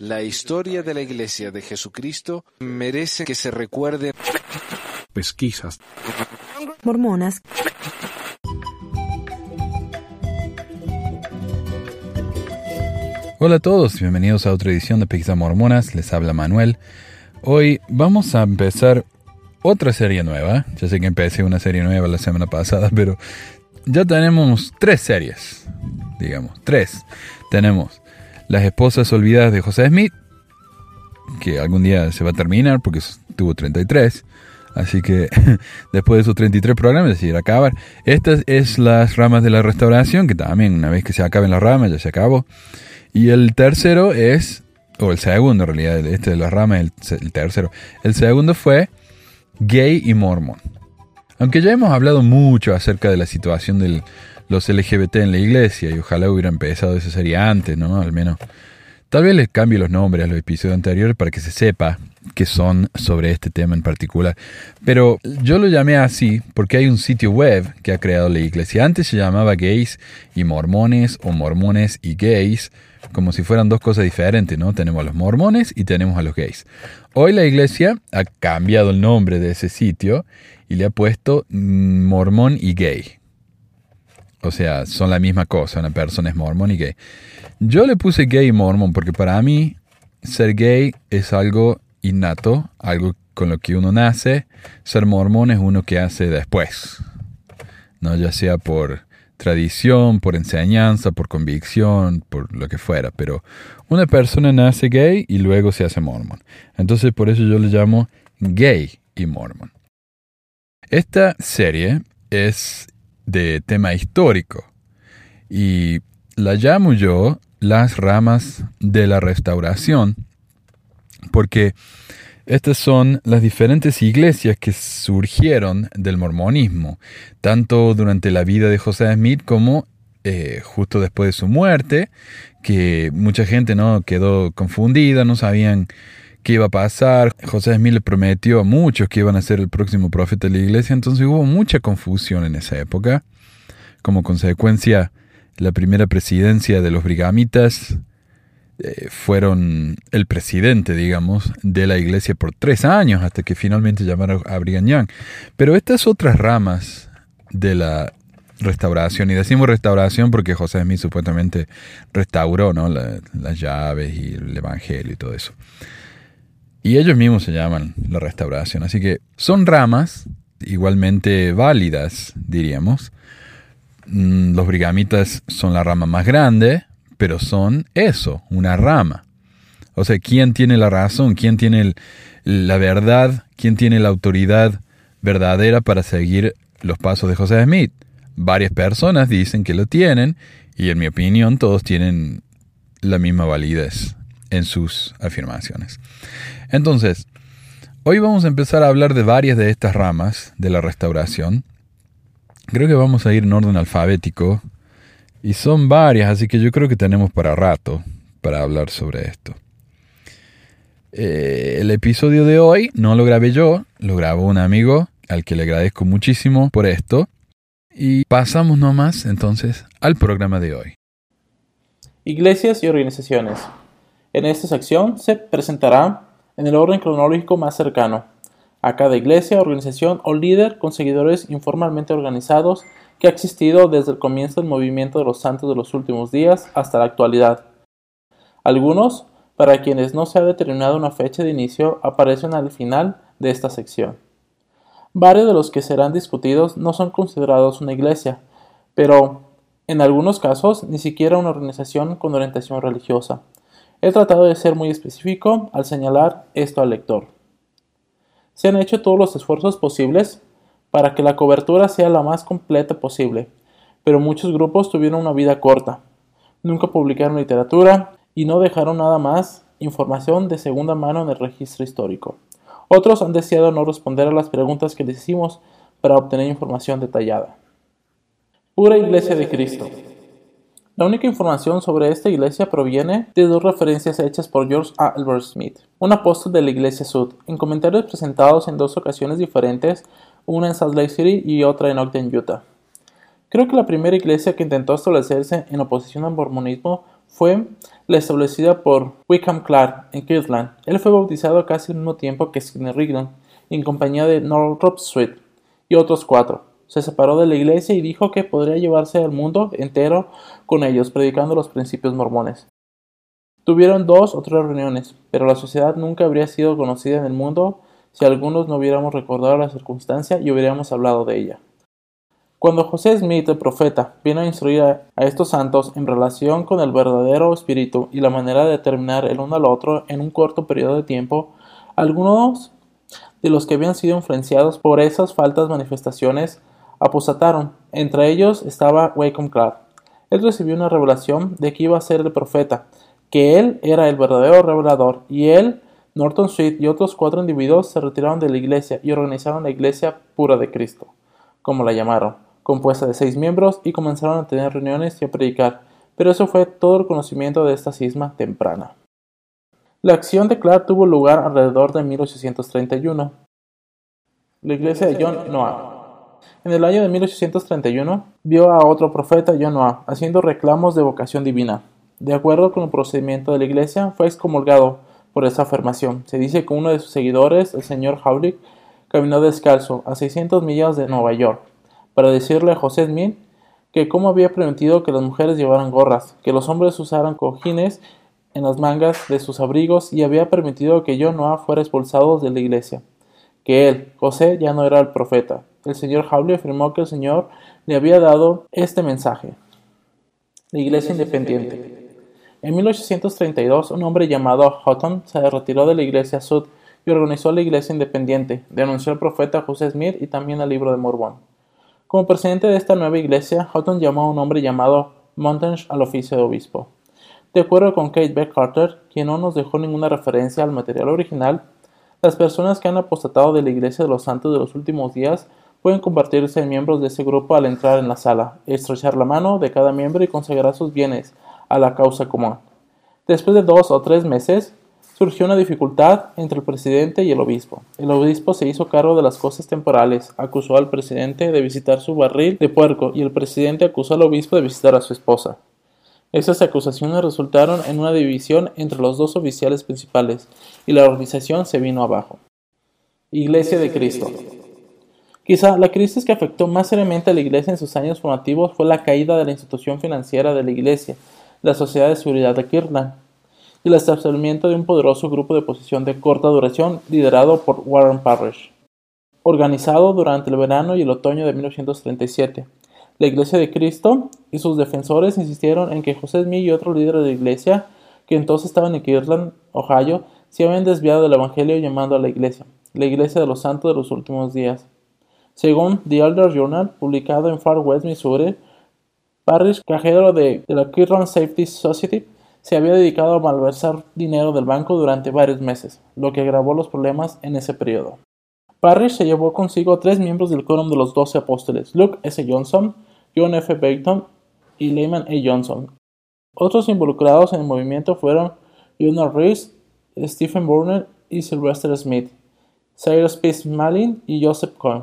La historia de la Iglesia de Jesucristo merece que se recuerde. Pesquisas. Mormonas. Hola a todos, bienvenidos a otra edición de Pesquisas Mormonas, les habla Manuel. Hoy vamos a empezar otra serie nueva. Ya sé que empecé una serie nueva la semana pasada, pero ya tenemos tres series, digamos, tres. Tenemos Las esposas olvidadas de José Smith, que algún día se va a terminar porque tuvo 33. Así que después de esos 33 programas decidir acabar. Estas es las ramas de la restauración, que también una vez que se acaben las ramas ya se acabó. Y el tercero es, o el segundo en realidad, este de las ramas, el, el tercero. El segundo fue gay y mormón. Aunque ya hemos hablado mucho acerca de la situación de los LGBT en la iglesia y ojalá hubiera empezado esa serie antes, ¿no? Al menos. Tal vez les cambie los nombres a los episodios anteriores para que se sepa que son sobre este tema en particular. Pero yo lo llamé así porque hay un sitio web que ha creado la iglesia. Antes se llamaba gays y mormones o mormones y gays, como si fueran dos cosas diferentes, ¿no? Tenemos a los mormones y tenemos a los gays. Hoy la iglesia ha cambiado el nombre de ese sitio y le ha puesto mm, mormón y gay. O sea, son la misma cosa, una persona es mormón y gay. Yo le puse gay y mormón porque para mí ser gay es algo innato, algo con lo que uno nace. Ser mormón es uno que hace después. ¿no? Ya sea por tradición, por enseñanza, por convicción, por lo que fuera. Pero una persona nace gay y luego se hace mormón. Entonces por eso yo le llamo gay y mormón. Esta serie es de tema histórico. Y la llamo yo las ramas de la restauración porque estas son las diferentes iglesias que surgieron del mormonismo, tanto durante la vida de José Smith como eh, justo después de su muerte, que mucha gente no quedó confundida, no sabían qué iba a pasar. José Smith le prometió a muchos que iban a ser el próximo profeta de la iglesia, entonces hubo mucha confusión en esa época. Como consecuencia, la primera presidencia de los brigamitas eh, fueron el presidente, digamos, de la iglesia por tres años, hasta que finalmente llamaron a Brigham Young. Pero estas otras ramas de la restauración, y decimos restauración porque José Smith supuestamente restauró ¿no? las llaves y el evangelio y todo eso. Y ellos mismos se llaman la restauración. Así que son ramas igualmente válidas, diríamos. Mm, los brigamitas son la rama más grande, pero son eso, una rama. O sea, ¿quién tiene la razón? ¿Quién tiene la verdad? ¿Quién tiene la autoridad verdadera para seguir los pasos de José Smith? Varias personas dicen que lo tienen y en mi opinión todos tienen la misma validez en sus afirmaciones. Entonces, hoy vamos a empezar a hablar de varias de estas ramas de la restauración. Creo que vamos a ir en orden alfabético y son varias, así que yo creo que tenemos para rato para hablar sobre esto. Eh, el episodio de hoy no lo grabé yo, lo grabó un amigo al que le agradezco muchísimo por esto. Y pasamos nomás entonces al programa de hoy. Iglesias y organizaciones. En esta sección se presentará en el orden cronológico más cercano a cada iglesia, organización o líder con seguidores informalmente organizados que ha existido desde el comienzo del movimiento de los santos de los últimos días hasta la actualidad. Algunos, para quienes no se ha determinado una fecha de inicio, aparecen al final de esta sección. Varios de los que serán discutidos no son considerados una iglesia, pero en algunos casos ni siquiera una organización con orientación religiosa. He tratado de ser muy específico al señalar esto al lector. Se han hecho todos los esfuerzos posibles para que la cobertura sea la más completa posible, pero muchos grupos tuvieron una vida corta, nunca publicaron literatura y no dejaron nada más información de segunda mano en el registro histórico. Otros han deseado no responder a las preguntas que les hicimos para obtener información detallada. Pura Iglesia de Cristo. La única información sobre esta iglesia proviene de dos referencias hechas por George Albert Smith, un apóstol de la Iglesia Sud, en comentarios presentados en dos ocasiones diferentes una en Salt Lake City y otra en Ogden, Utah. Creo que la primera iglesia que intentó establecerse en oposición al mormonismo fue la establecida por Wickham Clark en Kirtland. Él fue bautizado casi al mismo tiempo que Skinner Rigdon, en compañía de Northrop Sweet y otros cuatro. Se separó de la iglesia y dijo que podría llevarse al mundo entero con ellos, predicando los principios mormones. Tuvieron dos o tres reuniones, pero la sociedad nunca habría sido conocida en el mundo si algunos no hubiéramos recordado la circunstancia y hubiéramos hablado de ella. Cuando José Smith, el profeta, vino a instruir a, estos santos en relación con el verdadero espíritu y la manera de determinar el uno al otro en un corto periodo de tiempo, algunos de los que habían sido influenciados por esas faltas manifestaciones aposataron. Entre ellos estaba Wacom Clark. Él recibió una revelación de que iba a ser el profeta, que él era el verdadero revelador, y él, Norton Sweet y otros cuatro individuos se retiraron de la iglesia y organizaron la iglesia pura de Cristo, como la llamaron compuesta de seis miembros, y comenzaron a tener reuniones y a predicar, pero eso fue todo el conocimiento de esta cisma temprana. La acción de Clark tuvo lugar alrededor de 1831. La iglesia de John Noah. En el año de 1831 vio a otro profeta, John Noah, haciendo reclamos de vocación divina. De acuerdo con el procedimiento de la iglesia, fue excomulgado por esa afirmación. Se dice que uno de sus seguidores, el señor Howlick, caminó descalzo a 600 millas de Nueva York para decirle a José Smith que cómo había permitido que las mujeres llevaran gorras, que los hombres usaran cojines en las mangas de sus abrigos y había permitido que yo no fuera expulsado de la iglesia, que él, José, ya no era el profeta. El señor Hawley afirmó que el Señor le había dado este mensaje. La iglesia independiente. En 1832, un hombre llamado Houghton se retiró de la iglesia Sud y organizó la iglesia independiente, denunció al profeta José Smith y también al libro de Mormón. Como presidente de esta nueva iglesia, Houghton llamó a un hombre llamado Montage al oficio de obispo. De acuerdo con Kate Beck Carter, quien no nos dejó ninguna referencia al material original, las personas que han apostatado de la Iglesia de los Santos de los últimos días pueden convertirse en miembros de ese grupo al entrar en la sala, estrechar la mano de cada miembro y consagrar sus bienes a la causa común. Después de dos o tres meses, surgió una dificultad entre el presidente y el obispo. El obispo se hizo cargo de las cosas temporales, acusó al presidente de visitar su barril de puerco y el presidente acusó al obispo de visitar a su esposa. Esas acusaciones resultaron en una división entre los dos oficiales principales y la organización se vino abajo. Iglesia de Cristo. Quizá la crisis que afectó más seriamente a la Iglesia en sus años formativos fue la caída de la institución financiera de la Iglesia, la Sociedad de Seguridad de Kirtland, y el establecimiento de un poderoso grupo de oposición de corta duración liderado por Warren Parrish. Organizado durante el verano y el otoño de 1937, la Iglesia de Cristo y sus defensores insistieron en que José Smith y otros líderes de la Iglesia, que entonces estaban en Kirtland, Ohio, se habían desviado del Evangelio llamando a la Iglesia, la Iglesia de los Santos de los Últimos Días. Según The Elder Journal, publicado en Far West, Missouri, Parrish, cajero de, de la Kirtland Safety Society, se había dedicado a malversar dinero del banco durante varios meses, lo que agravó los problemas en ese periodo. Parrish se llevó consigo tres miembros del quórum de los doce apóstoles, Luke S. Johnson, John F. Baton y Lehman A. Johnson. Otros involucrados en el movimiento fueron Jonah Rees, Stephen Burner y Sylvester Smith, Cyrus P. Malin y Joseph Cohen.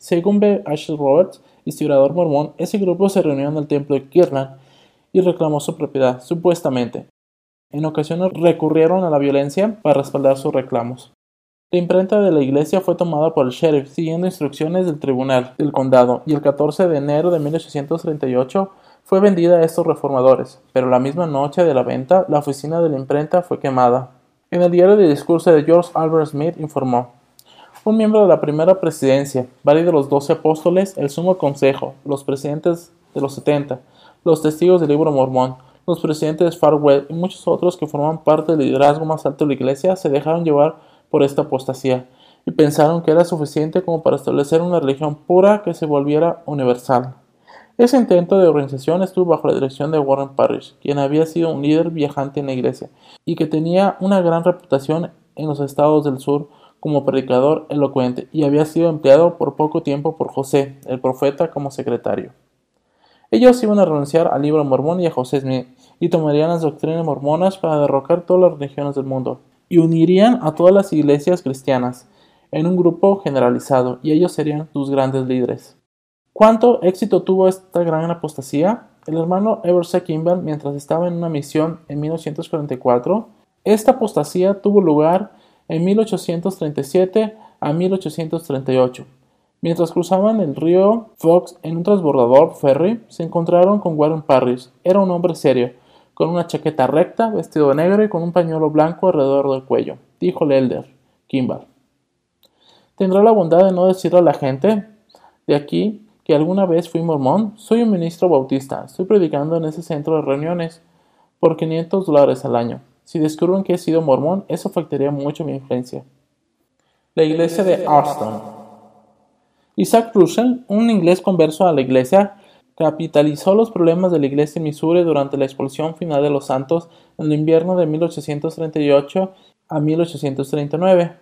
Según B. Ashley Roberts, historiador mormón, ese grupo se reunió en el templo de Kirtland y reclamó su propiedad, supuestamente. En ocasiones recurrieron a la violencia para respaldar sus reclamos. La imprenta de la iglesia fue tomada por el sheriff siguiendo instrucciones del tribunal del condado y el 14 de enero de 1838 fue vendida a estos reformadores, pero la misma noche de la venta la oficina de la imprenta fue quemada. En el diario de discurso de George Albert Smith informó un miembro de la primera presidencia, varios de los doce apóstoles, el sumo consejo, los presidentes de los setenta, los testigos del libro mormón, los presidentes de Far West y muchos otros que forman parte del liderazgo más alto de la iglesia se dejaron llevar por esta apostasía y pensaron que era suficiente como para establecer una religión pura que se volviera universal. Ese intento de organización estuvo bajo la dirección de Warren Parrish, quien había sido un líder viajante en la iglesia y que tenía una gran reputación en los estados del sur como predicador elocuente y había sido empleado por poco tiempo por José, el profeta, como secretario. Ellos iban a renunciar al libro mormón y a José Smith, y tomarían las doctrinas mormonas para derrocar todas las religiones del mundo, y unirían a todas las iglesias cristianas en un grupo generalizado, y ellos serían sus grandes líderes. ¿Cuánto éxito tuvo esta gran apostasía? el hermano Eversea Kimball mientras estaba en una misión en 1944. Esta apostasía tuvo lugar en 1837 a 1838. Mientras cruzaban el río Fox en un transbordador ferry, se encontraron con Warren Parrish. Era un hombre serio, con una chaqueta recta, vestido de negro y con un pañuelo blanco alrededor del cuello. Dijo el elder, Kimball. ¿Tendrá la bondad de no decirle a la gente de aquí que alguna vez fui mormón? Soy un ministro bautista. Estoy predicando en ese centro de reuniones por 500 dólares al año. Si descubren que he sido mormón, eso afectaría mucho mi influencia. La iglesia de Arston. Isaac Russell, un inglés converso a la iglesia, capitalizó los problemas de la iglesia en Missouri durante la expulsión final de los santos en el invierno de 1838 a 1839.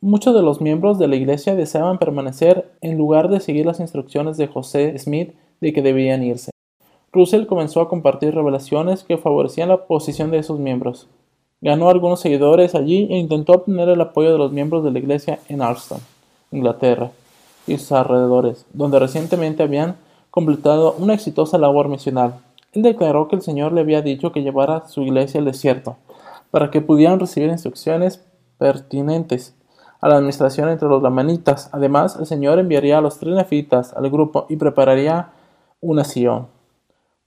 Muchos de los miembros de la iglesia deseaban permanecer en lugar de seguir las instrucciones de José Smith de que debían irse. Russell comenzó a compartir revelaciones que favorecían la posición de esos miembros. Ganó algunos seguidores allí e intentó obtener el apoyo de los miembros de la iglesia en Alston, Inglaterra y sus alrededores, donde recientemente habían completado una exitosa labor misional. Él declaró que el Señor le había dicho que llevara su iglesia al desierto, para que pudieran recibir instrucciones pertinentes a la administración entre los lamanitas. Además, el Señor enviaría a los tres nefitas al grupo y prepararía una Sion.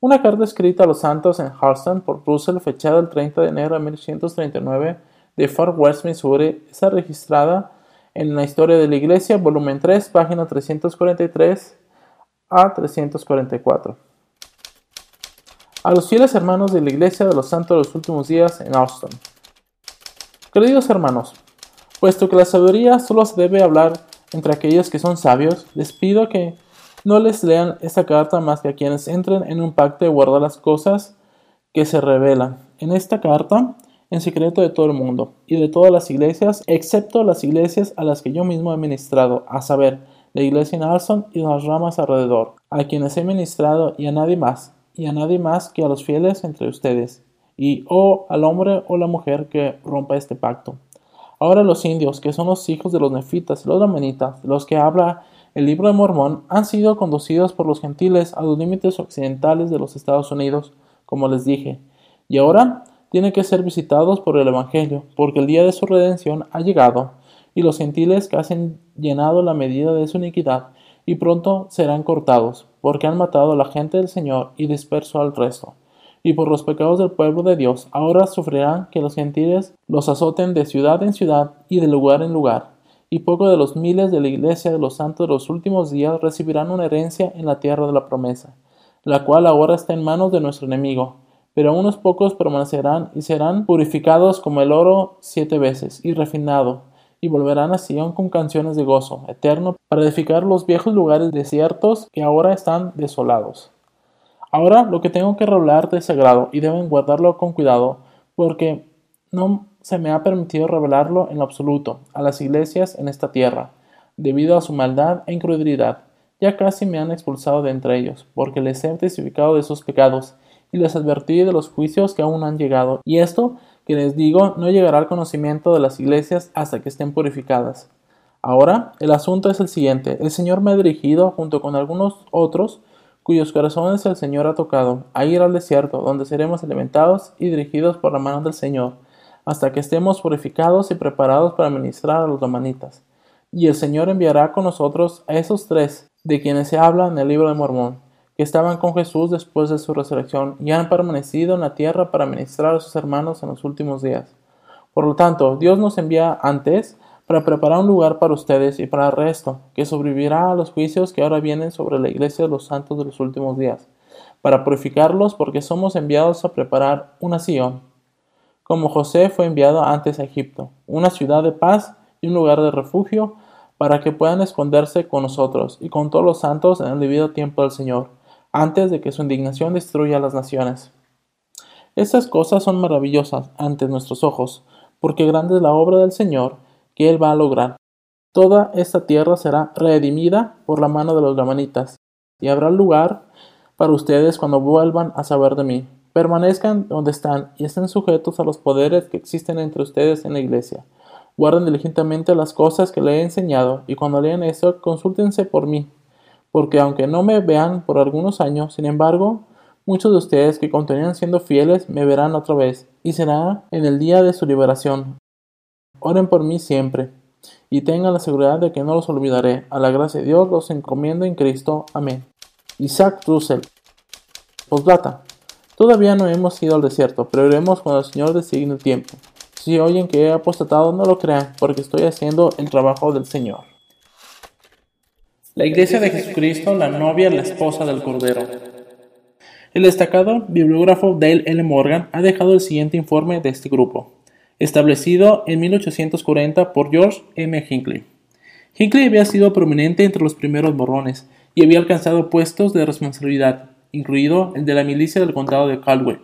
Una carta escrita a los santos en Harston por Russell, fechada el 30 de enero de 1139 de Fort West, Missouri, está registrada en la historia de la Iglesia, volumen 3, página 343 a 344. A los fieles hermanos de la Iglesia de los Santos de los Últimos Días en Austin. Queridos hermanos, puesto que la sabiduría solo se debe hablar entre aquellos que son sabios, les pido que no les lean esta carta más que a quienes entren en un pacto de guardar las cosas que se revelan. En esta carta en secreto de todo el mundo y de todas las iglesias, excepto las iglesias a las que yo mismo he ministrado, a saber, la iglesia en Alson y las ramas alrededor, a quienes he ministrado y a nadie más, y a nadie más que a los fieles entre ustedes, y o oh, al hombre o la mujer que rompa este pacto. Ahora los indios, que son los hijos de los nefitas y los lamanitas, los que habla el libro de Mormón, han sido conducidos por los gentiles a los límites occidentales de los Estados Unidos, como les dije, y ahora tienen que ser visitados por el Evangelio, porque el día de su redención ha llegado, y los gentiles que han llenado la medida de su iniquidad, y pronto serán cortados, porque han matado a la gente del Señor y disperso al resto. Y por los pecados del pueblo de Dios, ahora sufrirán que los gentiles los azoten de ciudad en ciudad y de lugar en lugar. Y poco de los miles de la iglesia de los santos de los últimos días recibirán una herencia en la tierra de la promesa, la cual ahora está en manos de nuestro enemigo, pero unos pocos permanecerán y serán purificados como el oro siete veces y refinado, y volverán a Sion con canciones de gozo eterno para edificar los viejos lugares desiertos que ahora están desolados. Ahora lo que tengo que revelar de sagrado y deben guardarlo con cuidado, porque no se me ha permitido revelarlo en lo absoluto a las iglesias en esta tierra, debido a su maldad e incredulidad. Ya casi me han expulsado de entre ellos, porque les he testificado de sus pecados y les advertí de los juicios que aún han llegado, y esto que les digo no llegará al conocimiento de las iglesias hasta que estén purificadas. Ahora, el asunto es el siguiente. El Señor me ha dirigido, junto con algunos otros, cuyos corazones el Señor ha tocado, a ir al desierto, donde seremos alimentados y dirigidos por la mano del Señor, hasta que estemos purificados y preparados para ministrar a los domanitas. Y el Señor enviará con nosotros a esos tres, de quienes se habla en el libro de Mormón, que estaban con Jesús después de su resurrección y han permanecido en la tierra para ministrar a sus hermanos en los últimos días. Por lo tanto, Dios nos envía antes para preparar un lugar para ustedes y para el resto, que sobrevivirá a los juicios que ahora vienen sobre la iglesia de los santos de los últimos días, para purificarlos porque somos enviados a preparar una Sion, como José fue enviado antes a Egipto, una ciudad de paz y un lugar de refugio para que puedan esconderse con nosotros y con todos los santos en el debido tiempo del Señor antes de que su indignación destruya las naciones. Estas cosas son maravillosas ante nuestros ojos, porque grande es la obra del Señor que Él va a lograr. Toda esta tierra será redimida por la mano de los lamanitas, y habrá lugar para ustedes cuando vuelvan a saber de mí. Permanezcan donde están y estén sujetos a los poderes que existen entre ustedes en la iglesia. Guarden diligentemente las cosas que le he enseñado, y cuando lean esto, consúltense por mí, porque aunque no me vean por algunos años, sin embargo, Muchos de ustedes que continúan siendo fieles me verán otra vez, y será en el día de su liberación. Oren por mí siempre, y tengan la seguridad de que no los olvidaré. A la gracia de Dios los encomiendo en Cristo. Amén. Isaac Russell. Postdata. Todavía no hemos ido al desierto, pero iremos cuando el Señor designe el tiempo. Si oyen que he apostatado, no lo crean, porque estoy haciendo el trabajo del Señor. La Iglesia de Jesucristo, la novia, la esposa del Cordero. El destacado bibliógrafo Dale L. Morgan ha dejado el siguiente informe de este grupo, establecido en 1840 por George M. Hinckley. Hinckley había sido prominente entre los primeros morrones y había alcanzado puestos de responsabilidad, incluido el de la milicia del condado de Caldwell.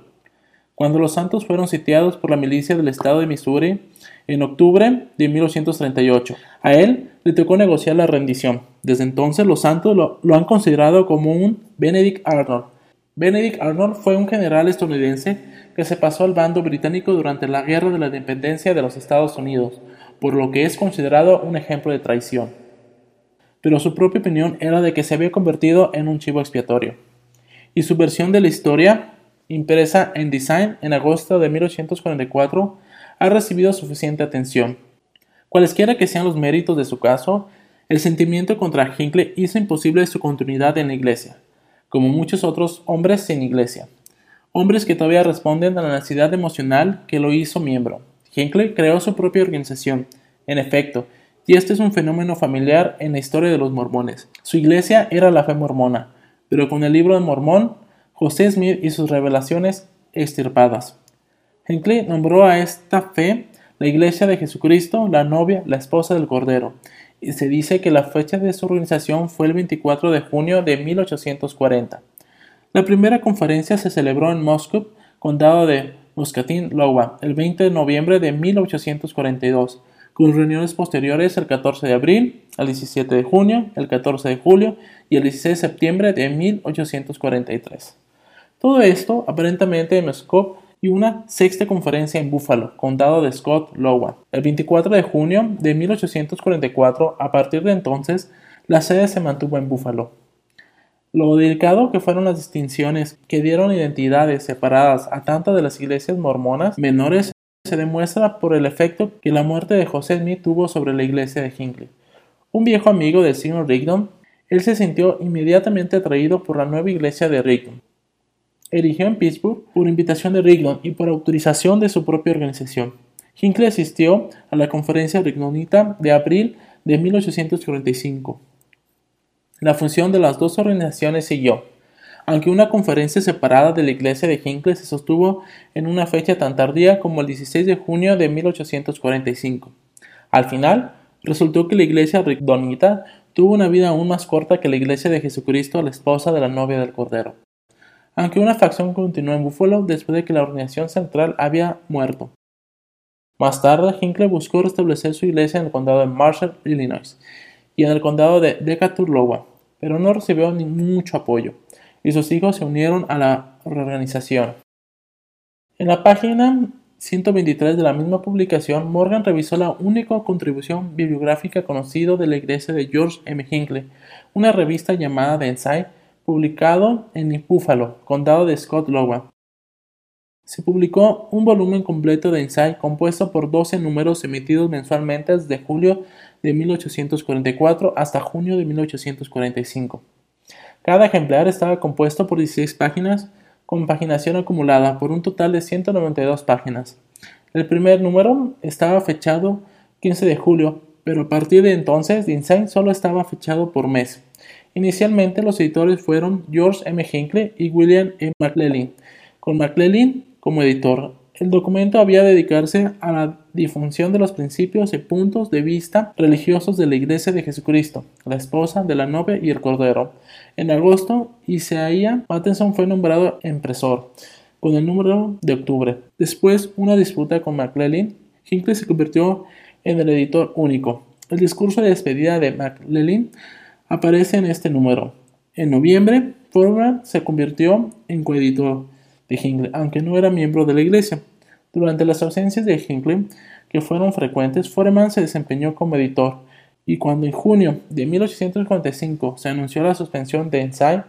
Cuando los santos fueron sitiados por la milicia del estado de Missouri en octubre de 1838, a él le tocó negociar la rendición. Desde entonces los santos lo, lo han considerado como un Benedict Arnold, Benedict Arnold fue un general estadounidense que se pasó al bando británico durante la Guerra de la Independencia de los Estados Unidos, por lo que es considerado un ejemplo de traición. Pero su propia opinión era de que se había convertido en un chivo expiatorio. Y su versión de la historia, impresa en Design en agosto de 1844, ha recibido suficiente atención. Cualesquiera que sean los méritos de su caso, el sentimiento contra Hinckley hizo imposible su continuidad en la iglesia como muchos otros hombres sin iglesia. Hombres que todavía responden a la necesidad emocional que lo hizo miembro. Hinckley creó su propia organización, en efecto, y este es un fenómeno familiar en la historia de los mormones. Su iglesia era la fe mormona, pero con el libro de Mormón, José Smith y sus revelaciones extirpadas. Hinckley nombró a esta fe la iglesia de Jesucristo, la novia, la esposa del Cordero, y se dice que la fecha de su organización fue el 24 de junio de 1840. La primera conferencia se celebró en Moscow, condado de Muscatin, Iowa, el 20 de noviembre de 1842, con reuniones posteriores el 14 de abril, el 17 de junio, el 14 de julio y el 16 de septiembre de 1843. Todo esto aparentemente en Moscú y una sexta conferencia en Buffalo, condado de Scott Lowan. El 24 de junio de 1844, a partir de entonces, la sede se mantuvo en Buffalo. Lo delicado que fueron las distinciones que dieron identidades separadas a tantas de las iglesias mormonas menores se demuestra por el efecto que la muerte de José Smith tuvo sobre la iglesia de Hinckley. Un viejo amigo del señor Rigdon, él se sintió inmediatamente atraído por la nueva iglesia de Rigdon, erigió en Pittsburgh por invitación de Rigdon y por autorización de su propia organización. Hinckley asistió a la conferencia rignonita de abril de 1845. La función de las dos organizaciones siguió, aunque una conferencia separada de la iglesia de Hinckley se sostuvo en una fecha tan tardía como el 16 de junio de 1845. Al final, resultó que la iglesia rignonita tuvo una vida aún más corta que la iglesia de Jesucristo, la esposa de la novia del Cordero aunque una facción continuó en Buffalo después de que la organización central había muerto. Más tarde, Hinckley buscó restablecer su iglesia en el condado de Marshall, Illinois, y en el condado de Decatur, Iowa, pero no recibió ni mucho apoyo, y sus hijos se unieron a la reorganización. En la página 123 de la misma publicación, Morgan revisó la única contribución bibliográfica conocida de la iglesia de George M. Hinckley, una revista llamada The Insight publicado en Buffalo, condado de Scott Lowa. Se publicó un volumen completo de Insight compuesto por 12 números emitidos mensualmente desde julio de 1844 hasta junio de 1845. Cada ejemplar estaba compuesto por 16 páginas con paginación acumulada por un total de 192 páginas. El primer número estaba fechado 15 de julio, pero a partir de entonces Insight solo estaba fechado por mes. Inicialmente los editores fueron George M. Hinckley y William M. McLellan, con McLellan como editor. El documento había dedicarse a la difusión de los principios y puntos de vista religiosos de la Iglesia de Jesucristo, la esposa de la novia y el cordero. En agosto, Isaiah Patterson fue nombrado impresor, con el número de octubre. Después, una disputa con McLellan, Hinckley se convirtió en el editor único. El discurso de despedida de McLellan aparece en este número. En noviembre, Foreman se convirtió en coeditor de Hinckley, aunque no era miembro de la iglesia. Durante las ausencias de Hinckley, que fueron frecuentes, Foreman se desempeñó como editor, y cuando en junio de 1845 se anunció la suspensión de Ensign,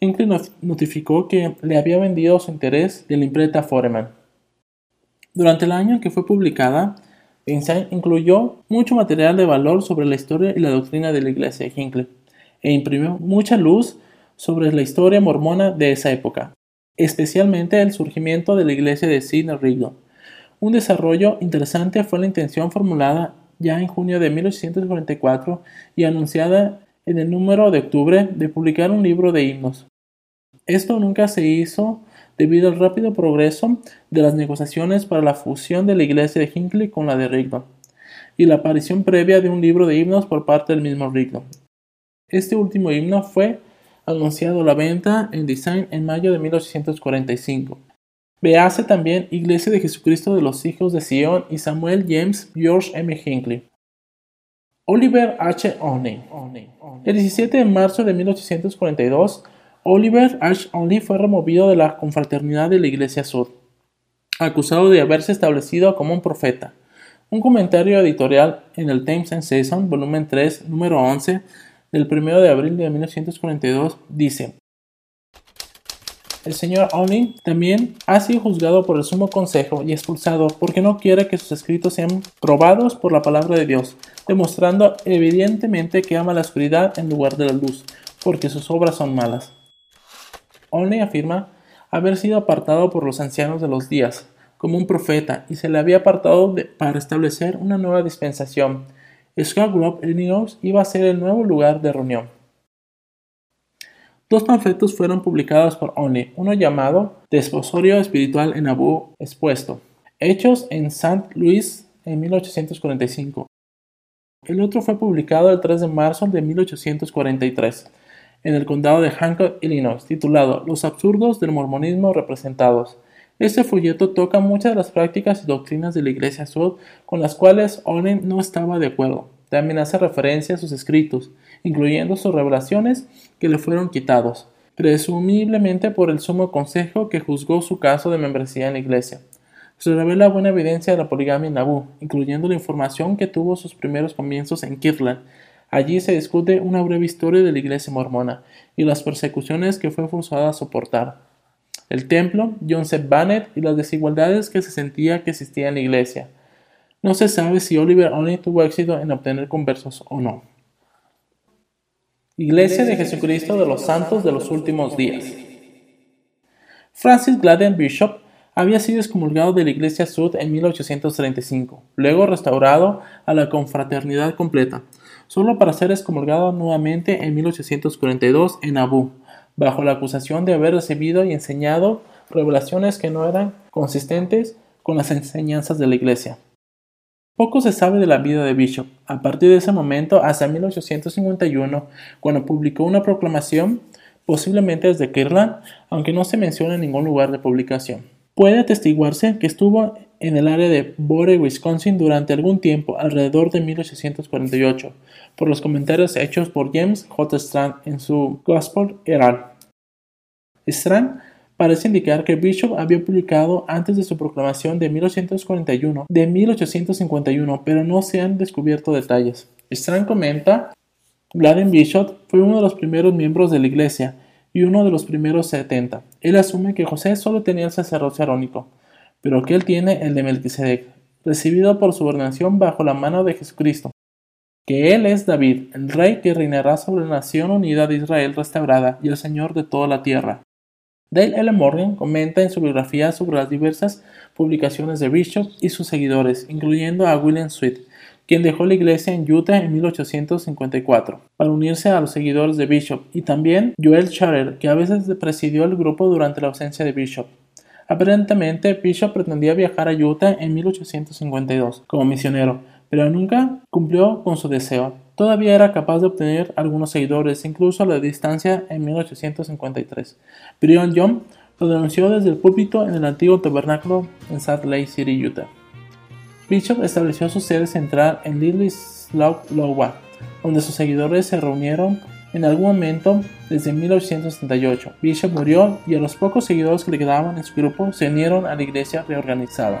Hinckley notificó que le había vendido su interés de la imprenta Foreman. Durante el año en que fue publicada, Einstein incluyó mucho material de valor sobre la historia y la doctrina de la iglesia de Hinckley e imprimió mucha luz sobre la historia mormona de esa época, especialmente el surgimiento de la iglesia de Sidney Rigdon. Un desarrollo interesante fue la intención formulada ya en junio de 1844 y anunciada en el número de octubre de publicar un libro de himnos. Esto nunca se hizo debido al rápido progreso de las negociaciones para la fusión de la iglesia de Hinckley con la de Rigdon y la aparición previa de un libro de himnos por parte del mismo Rigdon. Este último himno fue anunciado la venta en Design en mayo de 1845. Vease también Iglesia de Jesucristo de los Hijos de Sion y Samuel James George M. Hinckley. Oliver H. Oney. El 17 de marzo de 1842, Oliver H. Oney fue removido de la confraternidad de la Iglesia Sur, acusado de haberse establecido como un profeta. Un comentario editorial en el Times and Season, volumen 3, número 11, del 1 de abril de 1942 dice: el señor Only también ha sido juzgado por el sumo consejo y expulsado porque no quiere que sus escritos sean probados por la palabra de Dios, demostrando evidentemente que ama la oscuridad en lugar de la luz, porque sus obras son malas. Only afirma haber sido apartado por los ancianos de los días como un profeta y se le había apartado para establecer una nueva dispensación Grove, Illinois, iba a ser el nuevo lugar de reunión. Dos panfletos fueron publicados por Only, uno llamado Desposorio Espiritual en Abu Expuesto, hechos en St. Louis en 1845. El otro fue publicado el 3 de marzo de 1843 en el condado de Hancock, Illinois, titulado Los absurdos del mormonismo representados. Este folleto toca muchas de las prácticas y doctrinas de la Iglesia Sud con las cuales Owen no estaba de acuerdo. También hace referencia a sus escritos, incluyendo sus revelaciones que le fueron quitados, presumiblemente por el sumo consejo que juzgó su caso de membresía en la Iglesia. Se revela buena evidencia de la poligamia en Nabu, incluyendo la información que tuvo sus primeros comienzos en Kirtland. Allí se discute una breve historia de la Iglesia mormona y las persecuciones que fue forzada a soportar el templo, John C. Bannett y las desigualdades que se sentía que existían en la iglesia. No se sabe si Oliver Oney tuvo éxito en obtener conversos o no. Iglesia de Jesucristo de los Santos de los Últimos Días. Francis Gladden Bishop había sido excomulgado de la Iglesia Sud en 1835, luego restaurado a la confraternidad completa, solo para ser excomulgado nuevamente en 1842 en Abu, bajo la acusación de haber recibido y enseñado revelaciones que no eran consistentes con las enseñanzas de la Iglesia. Poco se sabe de la vida de Bishop. A partir de ese momento hasta 1851, cuando publicó una proclamación, posiblemente desde Kirtland, aunque no se menciona en ningún lugar de publicación. Puede atestiguarse que estuvo en el área de Bore, Wisconsin durante algún tiempo, alrededor de 1848, por los comentarios hechos por James J. Strand en su Gospel Herald. Strand parece indicar que Bishop había publicado antes de su proclamación de 1841 de 1851, pero no se han descubierto detalles. Strand comenta, Gladden Bishop fue uno de los primeros miembros de la iglesia y uno de los primeros 70. Él asume que José solo tenía el sacerdocio arónico, pero que él tiene el de Melquisedec, recibido por su ordenación bajo la mano de Jesucristo, que él es David, el rey que reinará sobre la nación unida de Israel restaurada y el Señor de toda la tierra. Dale L. Morgan comenta en su biografía sobre las diversas publicaciones de Bishop y sus seguidores, incluyendo a William Sweet, quien dejó la iglesia en Utah en 1854 para unirse a los seguidores de Bishop, y también Joel Scharer, que a veces presidió el grupo durante la ausencia de Bishop. Aparentemente, Bishop pretendía viajar a Utah en 1852 como misionero, pero nunca cumplió con su deseo. Todavía era capaz de obtener algunos seguidores, incluso a la distancia en 1853. Brian Young lo denunció desde el púlpito en el antiguo tabernáculo en Salt Lake City, Utah. Bishop estableció su sede central en Little Slough, Iowa, donde sus seguidores se reunieron en algún momento desde 1878. Bishop murió y a los pocos seguidores que le quedaban en su grupo se unieron a la iglesia reorganizada.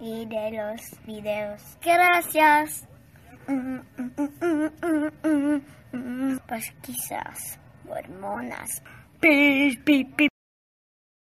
y de los videos. Gracias. Pues quizás hormonas. Pi,